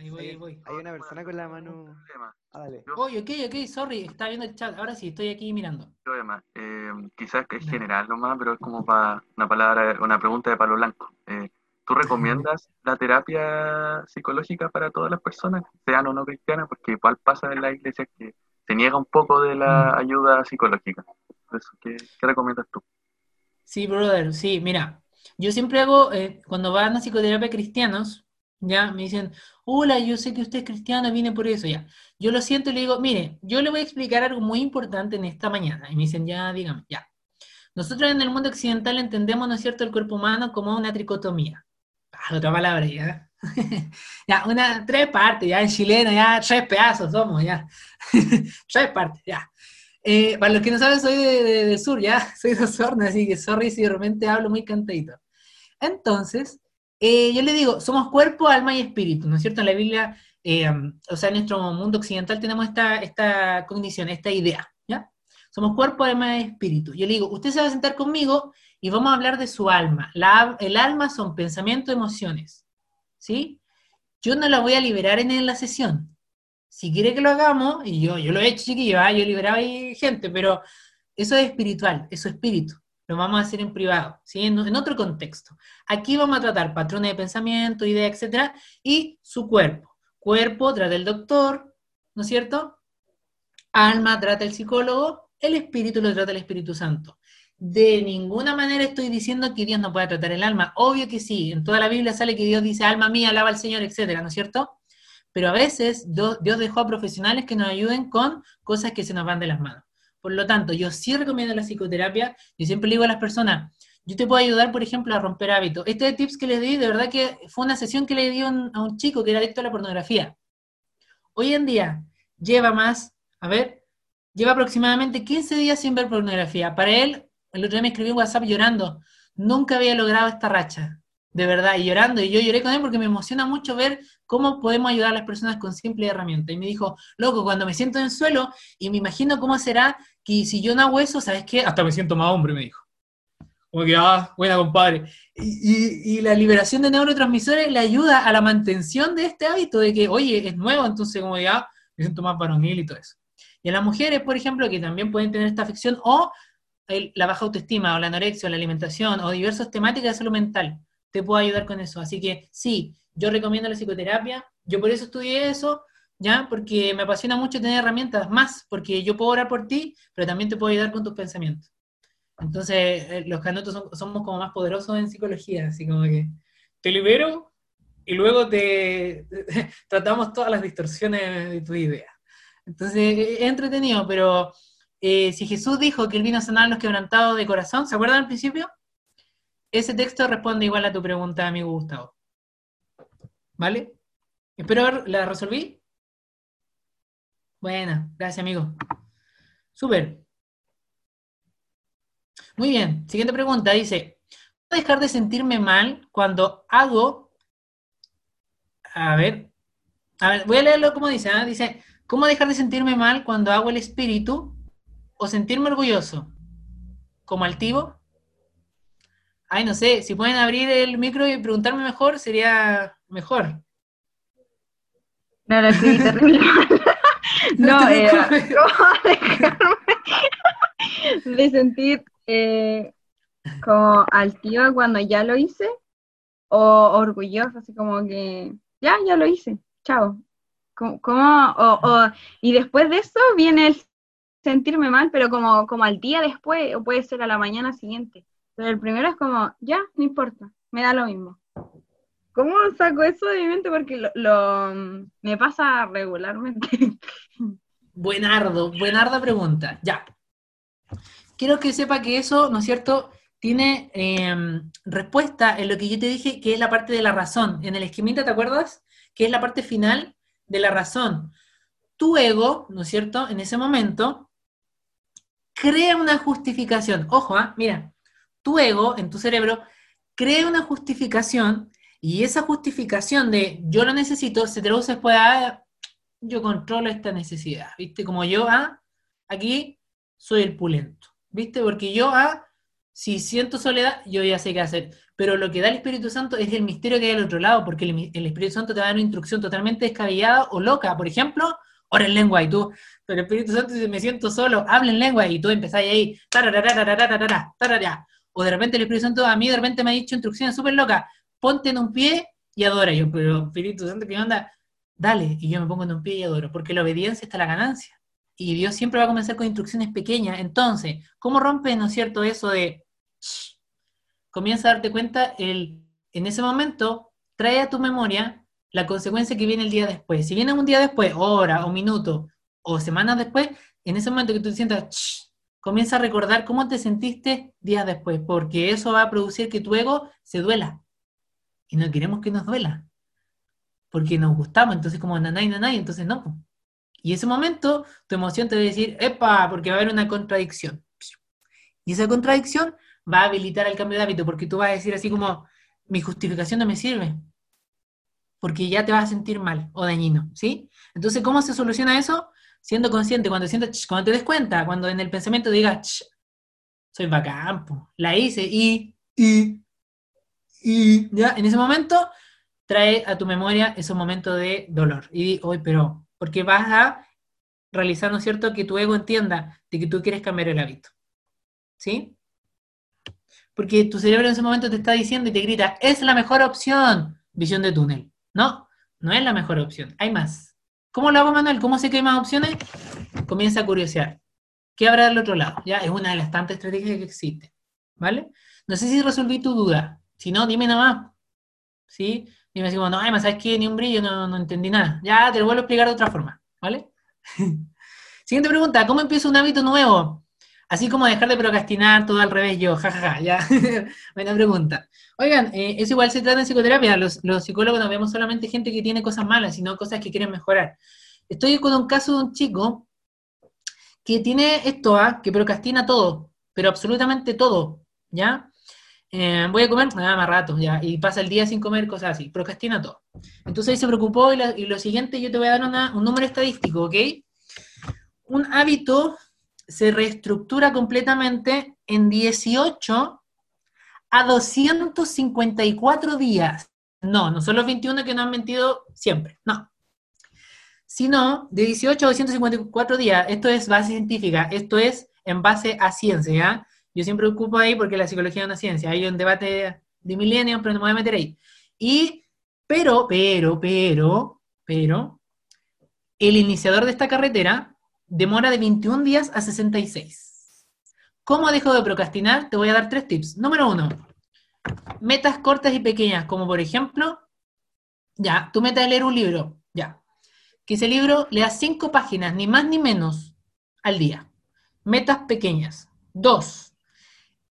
Ahí voy, ahí voy. Hay una persona con la mano. Ah, dale. Oye, ok, ok, sorry, está viendo el chat. Ahora sí, estoy aquí mirando. problema. Eh, quizás que es general nomás, pero es como para una palabra, una pregunta de palo blanco. Eh, ¿Tú recomiendas la terapia psicológica para todas las personas, sean o no cristianas? Porque igual pasa en la iglesia que se niega un poco de la Mm. ayuda psicológica. Eso, ¿qué, qué recomiendas tú? Sí, brother, sí, mira, yo siempre hago, eh, cuando van a psicoterapia cristianos, ya, me dicen, hola, yo sé que usted es cristiano, vine por eso, ya. Yo lo siento y le digo, mire, yo le voy a explicar algo muy importante en esta mañana. Y me dicen, ya, dígame, ya. Nosotros en el mundo occidental entendemos, ¿no es cierto?, el cuerpo humano como una tricotomía. Ah, otra palabra ya. ya, una, tres partes, ya en chileno, ya tres pedazos somos, ya. tres partes, ya. Eh, para los que no saben, soy de, de- del sur, ya, soy de Osorno, así que sorry si de repente hablo muy cantadito. Entonces, eh, yo le digo, somos cuerpo, alma y espíritu, ¿no es cierto? En la Biblia, eh, o sea, en nuestro mundo occidental tenemos esta, esta cognición, esta idea, ¿ya? Somos cuerpo, alma y espíritu. Yo le digo, usted se va a sentar conmigo y vamos a hablar de su alma. El alma son pensamientos, emociones, ¿sí? Yo no la voy a liberar en la sesión. Si quiere que lo hagamos, y yo, yo lo he hecho, chiquillo, ¿ah? yo liberaba gente, pero eso es espiritual, eso es espíritu. Lo vamos a hacer en privado, ¿sí? en, en otro contexto. Aquí vamos a tratar patrones de pensamiento, ideas, etcétera, y su cuerpo. Cuerpo trata el doctor, ¿no es cierto? Alma trata el psicólogo, el espíritu lo trata el Espíritu Santo. De ninguna manera estoy diciendo que Dios no pueda tratar el alma. Obvio que sí. En toda la Biblia sale que Dios dice, alma mía, alaba al Señor, etcétera, ¿no es cierto? Pero a veces Dios Dios dejó a profesionales que nos ayuden con cosas que se nos van de las manos. Por lo tanto, yo sí recomiendo la psicoterapia. Yo siempre le digo a las personas, yo te puedo ayudar, por ejemplo, a romper hábitos. Este tips que les di, de verdad que fue una sesión que le di a un, a un chico que era adicto a la pornografía. Hoy en día lleva más, a ver, lleva aproximadamente 15 días sin ver pornografía. Para él, el otro día me escribió un WhatsApp llorando. Nunca había logrado esta racha, de verdad, y llorando. Y yo lloré con él porque me emociona mucho ver cómo podemos ayudar a las personas con simple herramienta. Y me dijo, loco, cuando me siento en el suelo y me imagino cómo será que si yo no hago eso, ¿sabes qué? Hasta me siento más hombre, me dijo. Como que, ah, buena, compadre. Y, la liberación de neurotransmisores le ayuda a la mantención de este hábito de que, oye, es nuevo, entonces como ya me siento más varonil y todo eso. Y a las mujeres, por ejemplo, que también pueden tener esta afección o la baja autoestima o la anorexia o la alimentación o diversas temáticas de salud mental, te puedo ayudar con eso. Así que sí, yo recomiendo la psicoterapia. Yo por eso estudié eso, ¿ya? Porque me apasiona mucho tener herramientas más, porque yo puedo orar por ti, pero también te puedo ayudar con tus pensamientos. Entonces, eh, los canutos son- somos como más poderosos en psicología, así como que te libero y luego te tratamos todas las distorsiones de tu idea. Entonces, eh, es entretenido, pero eh, si Jesús dijo que él vino a sanar a los quebrantados de corazón, ¿se acuerdan al principio? Ese texto responde igual a tu pregunta, amigo Gustavo. ¿Vale? Espero haber- la resolví. Buena, gracias, amigo. Súper. Muy bien, siguiente pregunta. Dice, ¿puedo dejar de sentirme mal cuando hago... A ver, a ver, voy a leerlo como dice. ¿ah? Dice, ¿cómo dejar de sentirme mal cuando hago el espíritu o sentirme orgulloso? ¿Como altivo? Ay, no sé, si pueden abrir el micro y preguntarme mejor, sería mejor. No, lo escribí terrible. No, te eh, preocupes. ¿cómo dejarme de sentir eh, como altiva cuando ya lo hice? O orgullosa, así como que ya, ya lo hice, chao. ¿Cómo, cómo- o, o- y después de eso viene el sentirme mal, pero como, como al día después, o puede ser a la mañana siguiente. Pero el primero es como, ya, no importa, me da lo mismo. ¿Cómo saco eso de mi mente? Porque lo, lo- me pasa regularmente. Buenardo, buenarda pregunta. Ya. Quiero que sepa que eso, ¿no es cierto?, tiene eh, respuesta en lo que yo te dije, que es la parte de la razón. En el esquemita, ¿te acuerdas? Que es la parte final de la razón. Tu ego, ¿no es cierto?, en ese momento, crea una justificación. Ojo, ¿ah? mira, tu ego en tu cerebro crea una justificación y esa justificación de yo lo necesito se traduce después a yo controlo esta necesidad, ¿viste? Como yo, ah, aquí soy el pulento, ¿viste? Porque yo, ah, si siento soledad, yo ya sé qué hacer. Pero lo que da el Espíritu Santo es el misterio que hay al otro lado, porque el, Espíritu Santo te va a una instrucción totalmente descabellada o loca. Por ejemplo, ora en lengua y tú, pero el Espíritu Santo dice, me siento solo, habla en lengua y tú empezás ahí. O de repente el Espíritu Santo a mí de repente me ha dicho instrucciones súper locas, ponte en un pie y adora. Yo, pero Espíritu Santo, ¿qué onda? Dale, y yo me pongo en un pie y adoro, porque la obediencia está la ganancia. Y Dios siempre va a comenzar con instrucciones pequeñas. Entonces, ¿cómo rompes, no es cierto, eso de... shh? Comienza a darte cuenta, el, en ese momento, trae a tu memoria la consecuencia que viene el día después. Si viene un día después, hora o minuto, o semanas después, en ese momento que tú te sientas, comienza a recordar cómo te sentiste días después, porque eso va a producir que tu ego se duela. Y no queremos que nos duela, porque nos gustamos, entonces como nanay, nanay, entonces no. Y ese momento, tu emoción te va a decir, epa, porque va a haber una contradicción. Y esa contradicción va a habilitar el cambio de hábito, porque tú vas a decir así como, mi justificación no me sirve, porque ya te vas a sentir mal o dañino, ¿sí? Entonces, ¿cómo se soluciona eso? Siendo consciente, cuando, sientas, cuando te des cuenta, cuando en el pensamiento digas, soy bacán, po, la hice, y, y, y, ya, en ese momento, trae a tu memoria esos momentos de dolor. Y di, hoy, pero, porque vas a realizar, ¿no es cierto?, que tu ego entienda de que tú quieres cambiar el hábito, ¿sí? Porque tu cerebro en ese momento te está diciendo y te grita, es la mejor opción, visión de túnel. No, no es la mejor opción, hay más. ¿Cómo lo hago, Manuel? ¿Cómo sé que hay más opciones? Comienza a curiosear. ¿Qué habrá del otro lado? Ya es una de las tantas estrategias que existen. ¿Vale? No sé si resolví tu duda. Si no, dime nada más. ¿Sí? Dime así como, no, ay, ¿sabes qué? Ni un brillo, no, no entendí nada. Ya, te lo vuelvo a explicar de otra forma. ¿Vale? Siguiente pregunta, ¿cómo empiezo un hábito nuevo? Así como dejar de procrastinar todo al revés yo, jajaja, ja, ja, ya. Buena pregunta. Oigan, eh, eso igual se trata en psicoterapia. Los, psicólogos no vemos solamente gente que tiene cosas malas, sino cosas que quieren mejorar. Estoy con un caso de un chico que tiene esto, ¿ah? que procrastina todo, pero absolutamente todo, ¿ya? Eh, voy a comer, nada más rato, ya, y pasa el día sin comer, cosas así, procrastina todo. Entonces ahí se preocupó y, lo siguiente, yo te voy a dar un número estadístico, ¿ok? Un hábito se reestructura completamente en 18 a 254 días. No, no son los 21 que nos han mentido siempre, no. Sino de 18 a 254 días. Esto es base científica, esto es en base a ciencia. Yo siempre ocupo ahí porque la psicología es una ciencia, hay un debate de milenios, pero no me voy a meter ahí. Y, pero, pero, pero, pero, el iniciador de esta carretera demora de 21 días a 66. ¿Cómo dejo de procrastinar? Te voy a dar tres tips. Número uno, metas cortas y pequeñas, como por ejemplo, ya, tu meta es leer un libro, ya. Que ese libro lea cinco páginas, ni más ni menos, al día. Metas pequeñas. Dos,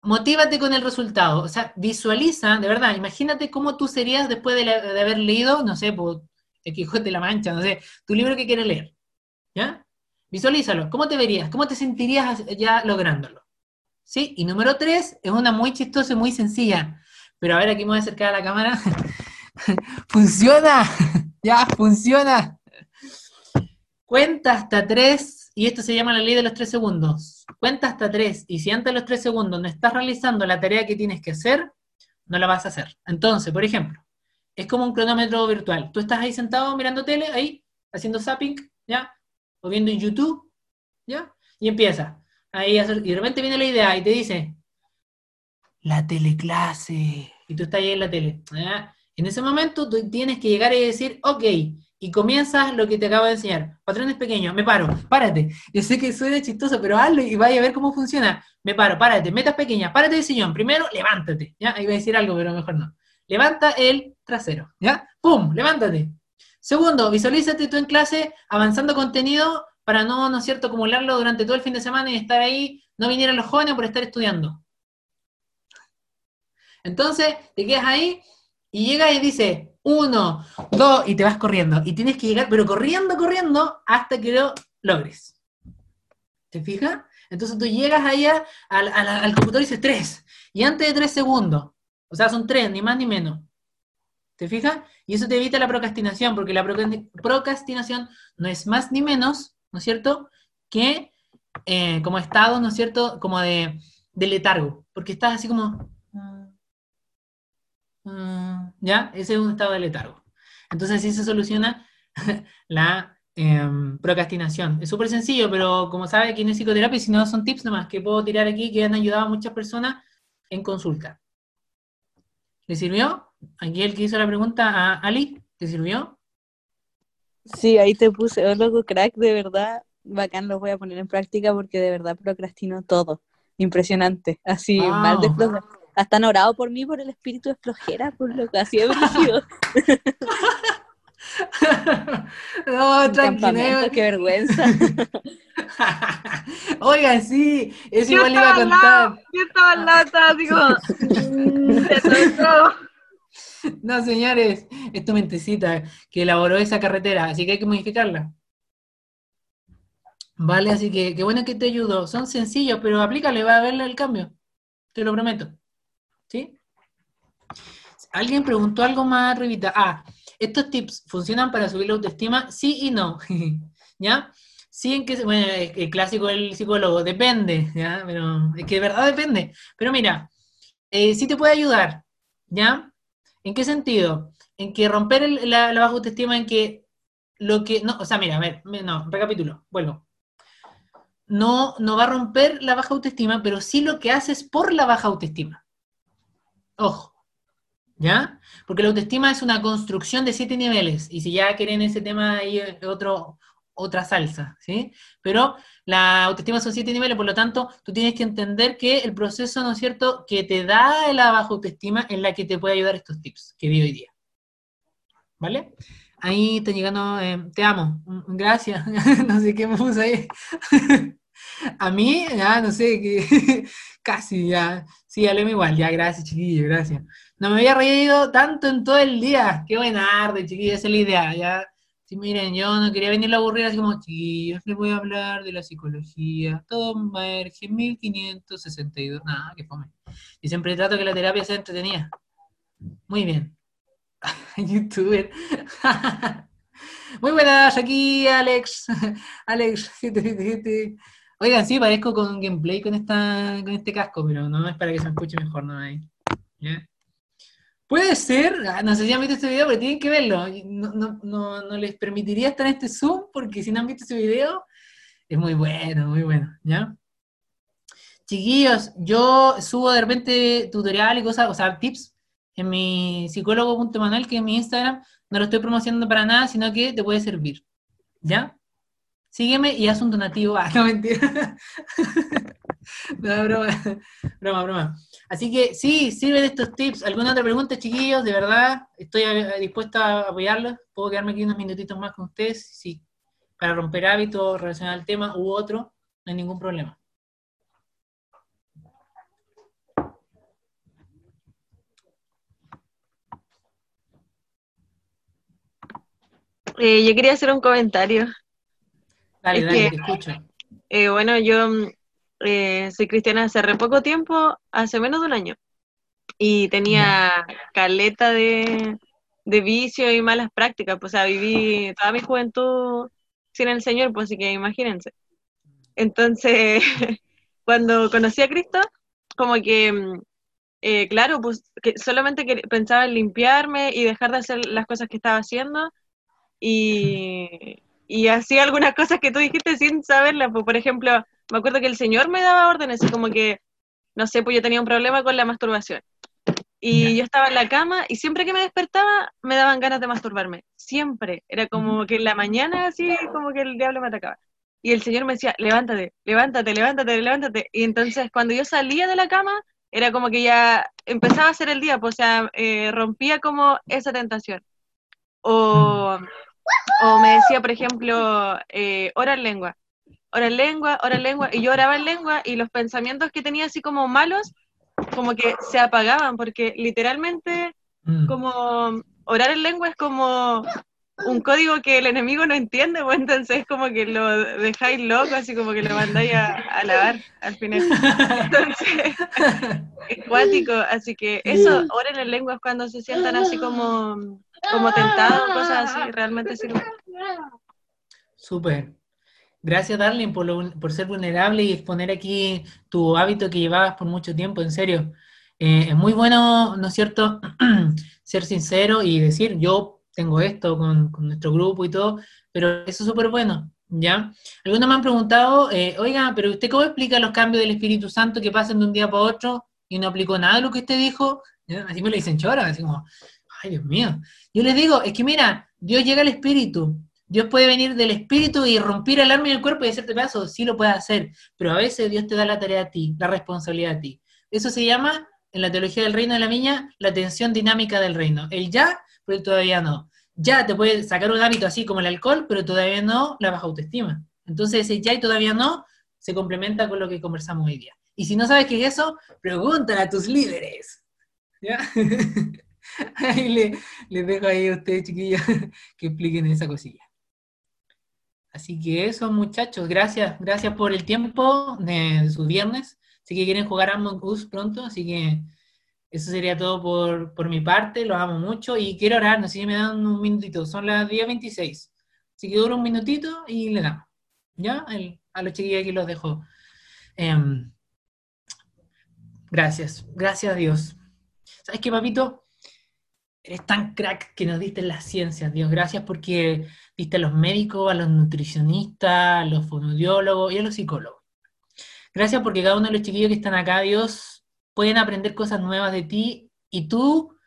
motívate con el resultado. O sea, visualiza, de verdad, imagínate cómo tú serías después de, haber leído, no sé, pues, El Quijote de la Mancha, no sé, tu libro que quieres leer. ¿Ya? Visualízalo. ¿Cómo te verías? ¿Cómo te sentirías ya lográndolo? ¿Sí? Y número tres, es una muy chistosa y muy sencilla. Pero a ver, aquí me voy a acercar a la cámara. ¡Funciona! ¡Ya, funciona! Cuenta hasta tres, y esto se llama la ley de los tres segundos. Cuenta hasta tres, y si antes de los tres segundos no estás realizando la tarea que tienes que hacer, no la vas a hacer. Entonces, por ejemplo, es como un cronómetro virtual. Tú estás ahí sentado mirando tele, ahí, haciendo zapping, ¿ya? O viendo en YouTube, ¿ya? Y empieza. Ahí y de repente viene la idea y te dice, la teleclase, y tú estás ahí en la tele. En ese momento tú tienes que llegar y decir, ok, y comienzas lo que te acabo de enseñar. Patrones pequeños, me paro, párate. Yo sé que suena chistoso, pero hazlo y vaya a ver cómo funciona. Me paro, párate, metas pequeñas, párate del sillón. Primero, levántate, ¿ya? Ahí voy a decir algo, pero mejor no. Levanta el trasero, ¿ya? ¡Pum! Levántate. Segundo, visualízate tú en clase avanzando contenido para no, ¿no es cierto?, acumularlo durante todo el fin de semana y estar ahí, no vinieran los jóvenes por estar estudiando. Entonces, te quedas ahí y llegas y dices, uno, dos, y te vas corriendo. Y tienes que llegar, pero corriendo, corriendo, hasta que lo logres. ¿Te fijas? Entonces tú llegas allá al, al, al computador y dices tres. Y antes de tres segundos, o sea, son tres, ni más ni menos. ¿Te fijas? Y eso te evita la procrastinación, porque la procrastinación no es más ni menos, ¿no es cierto?, que eh, como estado, ¿no es cierto?, como de, letargo, porque estás así como... mm, ¿Ya? Ese es un estado de letargo. Entonces así se soluciona la em, procrastinación. Es súper sencillo, pero como sabe, aquí no es psicoterapia, si no son tips nomás que puedo tirar aquí que han ayudado a muchas personas en consulta. ¿Le sirvió? Aquí el que hizo la pregunta a Ali, ¿te sirvió? Sí, ahí te puse, oh, loco, crack, de verdad, bacán, lo voy a poner en práctica porque de verdad procrastino todo. Impresionante, así, Wow. mal de floja. Hasta han orado por mí por el espíritu de flojera, por lo que así de brígido. no, tranquilo. qué vergüenza. Oigan, sí, eso Yo igual iba a al lado, contar. yo estaba al lado, estaba así como, mm. No, señores, es tu mentecita que elaboró esa carretera, así que hay que modificarla. Vale, así que qué bueno que te ayudo. Son sencillos, pero aplícale, va a verle el cambio. Te lo prometo. ¿Sí? Alguien preguntó algo más arribita. Ah, ¿estos tips funcionan para subir la autoestima? Sí y no. ¿Ya? Sí, en que, bueno, el clásico del psicólogo, depende, ¿ya? Pero es que de verdad depende. Pero mira, eh, sí te puede ayudar, ¿ya? ¿En qué sentido? En que romper la, baja autoestima, en que lo que, no, o sea, mira, a ver, no, recapitulo, vuelvo. No, no va a romper la baja autoestima, pero sí lo que haces por la baja autoestima. Ojo, ¿ya? Porque la autoestima es una construcción de siete niveles, y si ya quieren ese tema ahí otro, otra salsa, ¿sí? Pero la autoestima son siete niveles, por lo tanto, tú tienes que entender que el proceso, ¿no es cierto?, que te da la baja autoestima es la que te puede ayudar estos tips que vi hoy día. ¿Vale? Ahí está llegando, eh, te amo, gracias, no sé qué me puse ahí. A mí, ya, no sé, que casi, ya, sí, hablemos igual, ya, gracias, chiquillo, gracias. No me había reído tanto en todo el día, qué buena tarde, chiquillo, esa es la idea, ya. Sí, miren, yo no quería venir a aburrir así como, chiquillos, les voy a hablar de la psicología, todo emerge en 1562, nada, que fome. Y siempre trato que la terapia sea entretenida. Muy bien. Youtuber. Muy buenas, aquí Alex. Alex 777. Oigan, sí, parezco con gameplay con esta, con este casco, pero no es para que se escuche mejor, no ahí. ¿Ya? Puede ser, ah, no sé si han visto este video, pero tienen que verlo. No, no, no, no les permitiría estar en este Zoom, porque si no han visto este video, es muy bueno, muy bueno, ¿ya? Chiquillos, yo subo de repente tutorial y cosas, o sea, tips en mi psicólogo.manuel, que es mi Instagram, no lo estoy promocionando para nada, sino que te puede servir, ¿ya? Sígueme y haz un donativo. Ah, no, mentira. no, broma, broma, broma. Así que sí, sirven estos tips. ¿Alguna otra pregunta, chiquillos? De verdad, estoy eh, dispuesta a apoyarlos. ¿Puedo quedarme aquí unos minutitos más con ustedes? Sí. Para romper hábitos relacionados al tema u otro, no hay ningún problema. Eh, yo quería hacer un comentario. Dale, Es dale, que- te escucho. Eh, bueno, yo mm, eh, soy cristiana hace re poco tiempo, hace menos de un año, y tenía caleta de, de vicio y malas prácticas, pues, o sea, viví toda mi juventud sin el Señor, pues así que imagínense. Entonces, cuando conocí a Cristo, como que, mm, eh, claro, pues que solamente que pensaba en limpiarme y dejar de hacer las cosas que estaba haciendo, y, y hacía algunas cosas que tú dijiste sin saberlas, pues, por ejemplo, me acuerdo que el Señor me daba órdenes, y como que, no sé, pues yo tenía un problema con la masturbación. Y Ya. yo estaba en la cama y siempre que me despertaba me daban ganas de masturbarme. Siempre. Era como que en la mañana así como que el diablo me atacaba. Y el Señor me decía, levántate, levántate, levántate, levántate. Y entonces cuando yo salía de la cama, era como que ya empezaba a ser el día, pues, o sea, eh, rompía como esa tentación. O, o me decía, por ejemplo, eh, ora en lengua, ora en lengua, ora en lengua, y yo oraba en lengua y los pensamientos que tenía así como malos, como que se apagaban, porque literalmente Mm. como orar en lengua es como un código que el enemigo no entiende, pues entonces es como que lo dejáis loco, así como que lo mandáis a, a lavar al final. Entonces, es cuático, así que eso, oren en lenguas cuando se sientan así como, como tentados, cosas así, realmente sirve. Súper. Gracias, Darlene, por, ser vulnerable y exponer aquí tu hábito que llevabas por mucho tiempo, en serio. Eh, es muy bueno, ¿no es cierto?, ser sincero y decir, yo tengo esto con, con nuestro grupo y todo, pero eso es súper bueno, ¿ya? Algunos me han preguntado, eh, oiga, pero ¿usted cómo explica los cambios del Espíritu Santo que pasan de un día para otro y no aplicó nada lo que usted dijo? ¿Ya? Así me lo dicen chora, así ay, Dios mío. Yo les digo, es que mira, Dios llega al Espíritu, Dios puede venir del espíritu y romper el alma y el cuerpo y hacerte pedazo, sí lo puede hacer, pero a veces Dios te da la tarea a ti, la responsabilidad a ti. Eso se llama, en la teología del reino de la viña, la tensión dinámica del reino. El ya, pero todavía no. Ya te puede sacar un hábito así como el alcohol, pero todavía no la baja autoestima. Entonces ese ya y todavía no se complementa con lo que conversamos hoy día. Y si no sabes qué es eso, pregúntale a tus líderes. ¿Ya? Ahí le- dejo ahí a ustedes, chiquillos, que expliquen esa cosilla. Así que eso, muchachos, gracias, gracias por el tiempo de, sus viernes. Sé que quieren jugar Among Us pronto, así que eso sería todo por, por mi parte, los amo mucho y quiero orar, no sé si me dan un minutito, son las 10.26, así que dura un minutito y le damos, ¿ya? A los chiquillos aquí los dejo. Em, gracias, gracias a Dios. ¿Sabes qué, papito? Eres tan crack que nos diste las ciencias, Dios. Gracias porque diste a los médicos, a los nutricionistas, a los fonoaudiólogos y a los psicólogos. Gracias porque cada uno de los chiquillos que están acá, Dios, pueden aprender cosas nuevas de ti y tú,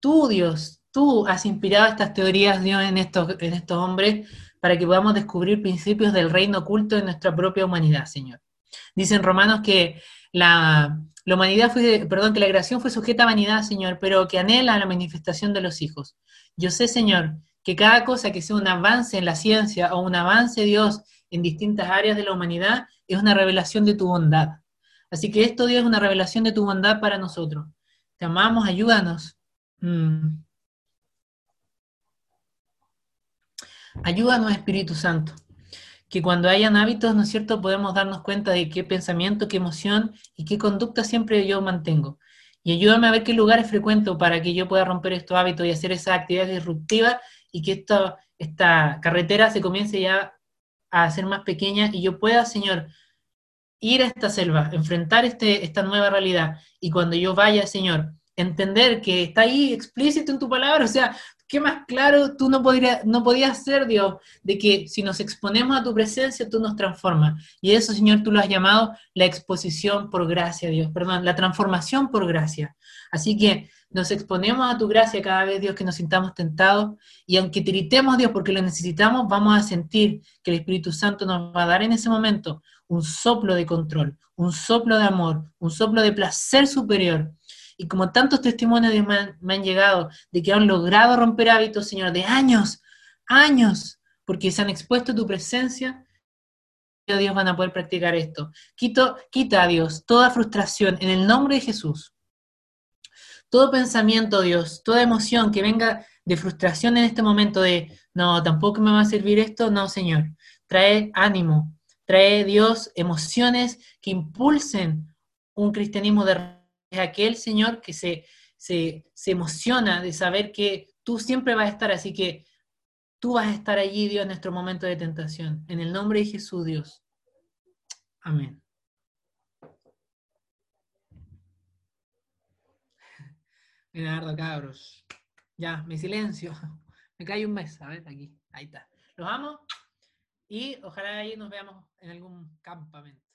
tú, Dios, tú has inspirado estas teorías, Dios, en estos, en estos hombres para que podamos descubrir principios del reino oculto en nuestra propia humanidad, Señor. Dicen Romanos que la, humanidad fue, perdón, que la creación fue sujeta a vanidad, Señor, pero que anhela la manifestación de los hijos. Yo sé, Señor, que cada cosa que sea un avance en la ciencia o un avance, Dios, en distintas áreas de la humanidad, es una revelación de tu bondad. Así que esto, Dios, es una revelación de tu bondad para nosotros. Te amamos, ayúdanos. Mm. Ayúdanos, Espíritu Santo. Que cuando hayan hábitos, ¿no es cierto?, podemos darnos cuenta de qué pensamiento, qué emoción y qué conducta siempre yo mantengo. Y ayúdame a ver qué lugares frecuento para que yo pueda romper estos hábitos y hacer esas actividades disruptivas y que esta, esta carretera se comience ya a hacer más pequeña y yo pueda, Señor, ir a esta selva, enfrentar este, esta nueva realidad. Y cuando yo vaya, Señor, entender que está ahí explícito en tu palabra, o sea, ¿qué más claro tú no, podrías, no podías ser, Dios, de que si nos exponemos a tu presencia, tú nos transformas? Y eso, Señor, tú lo has llamado la exposición por gracia, Dios, perdón, la transformación por gracia. Así que nos exponemos a tu gracia cada vez, Dios, que nos sintamos tentados, y aunque tiritemos, Dios, porque lo necesitamos, vamos a sentir que el Espíritu Santo nos va a dar en ese momento un soplo de control, un soplo de amor, un soplo de placer superior. Y como tantos testimonios Dios, me, han, me han llegado de que han logrado romper hábitos, Señor, de años, años, porque se han expuesto a tu presencia, Dios van a poder practicar esto. Quito, quita a Dios toda frustración en el nombre de Jesús. Todo pensamiento, Dios, toda emoción que venga de frustración en este momento de, no, tampoco me va a servir esto, no, Señor. Trae ánimo, trae Dios emociones que impulsen un cristianismo de aquel Señor que se, se, se emociona de saber que tú siempre vas a estar, así que tú vas a estar allí, Dios, en nuestro momento de tentación. En el nombre de Jesús, Dios. Amén. Leonardo, cabros. Ya, mi silencio. Me cae un mes, a ver, aquí. Ahí está. Los amo y ojalá ahí nos veamos en algún campamento.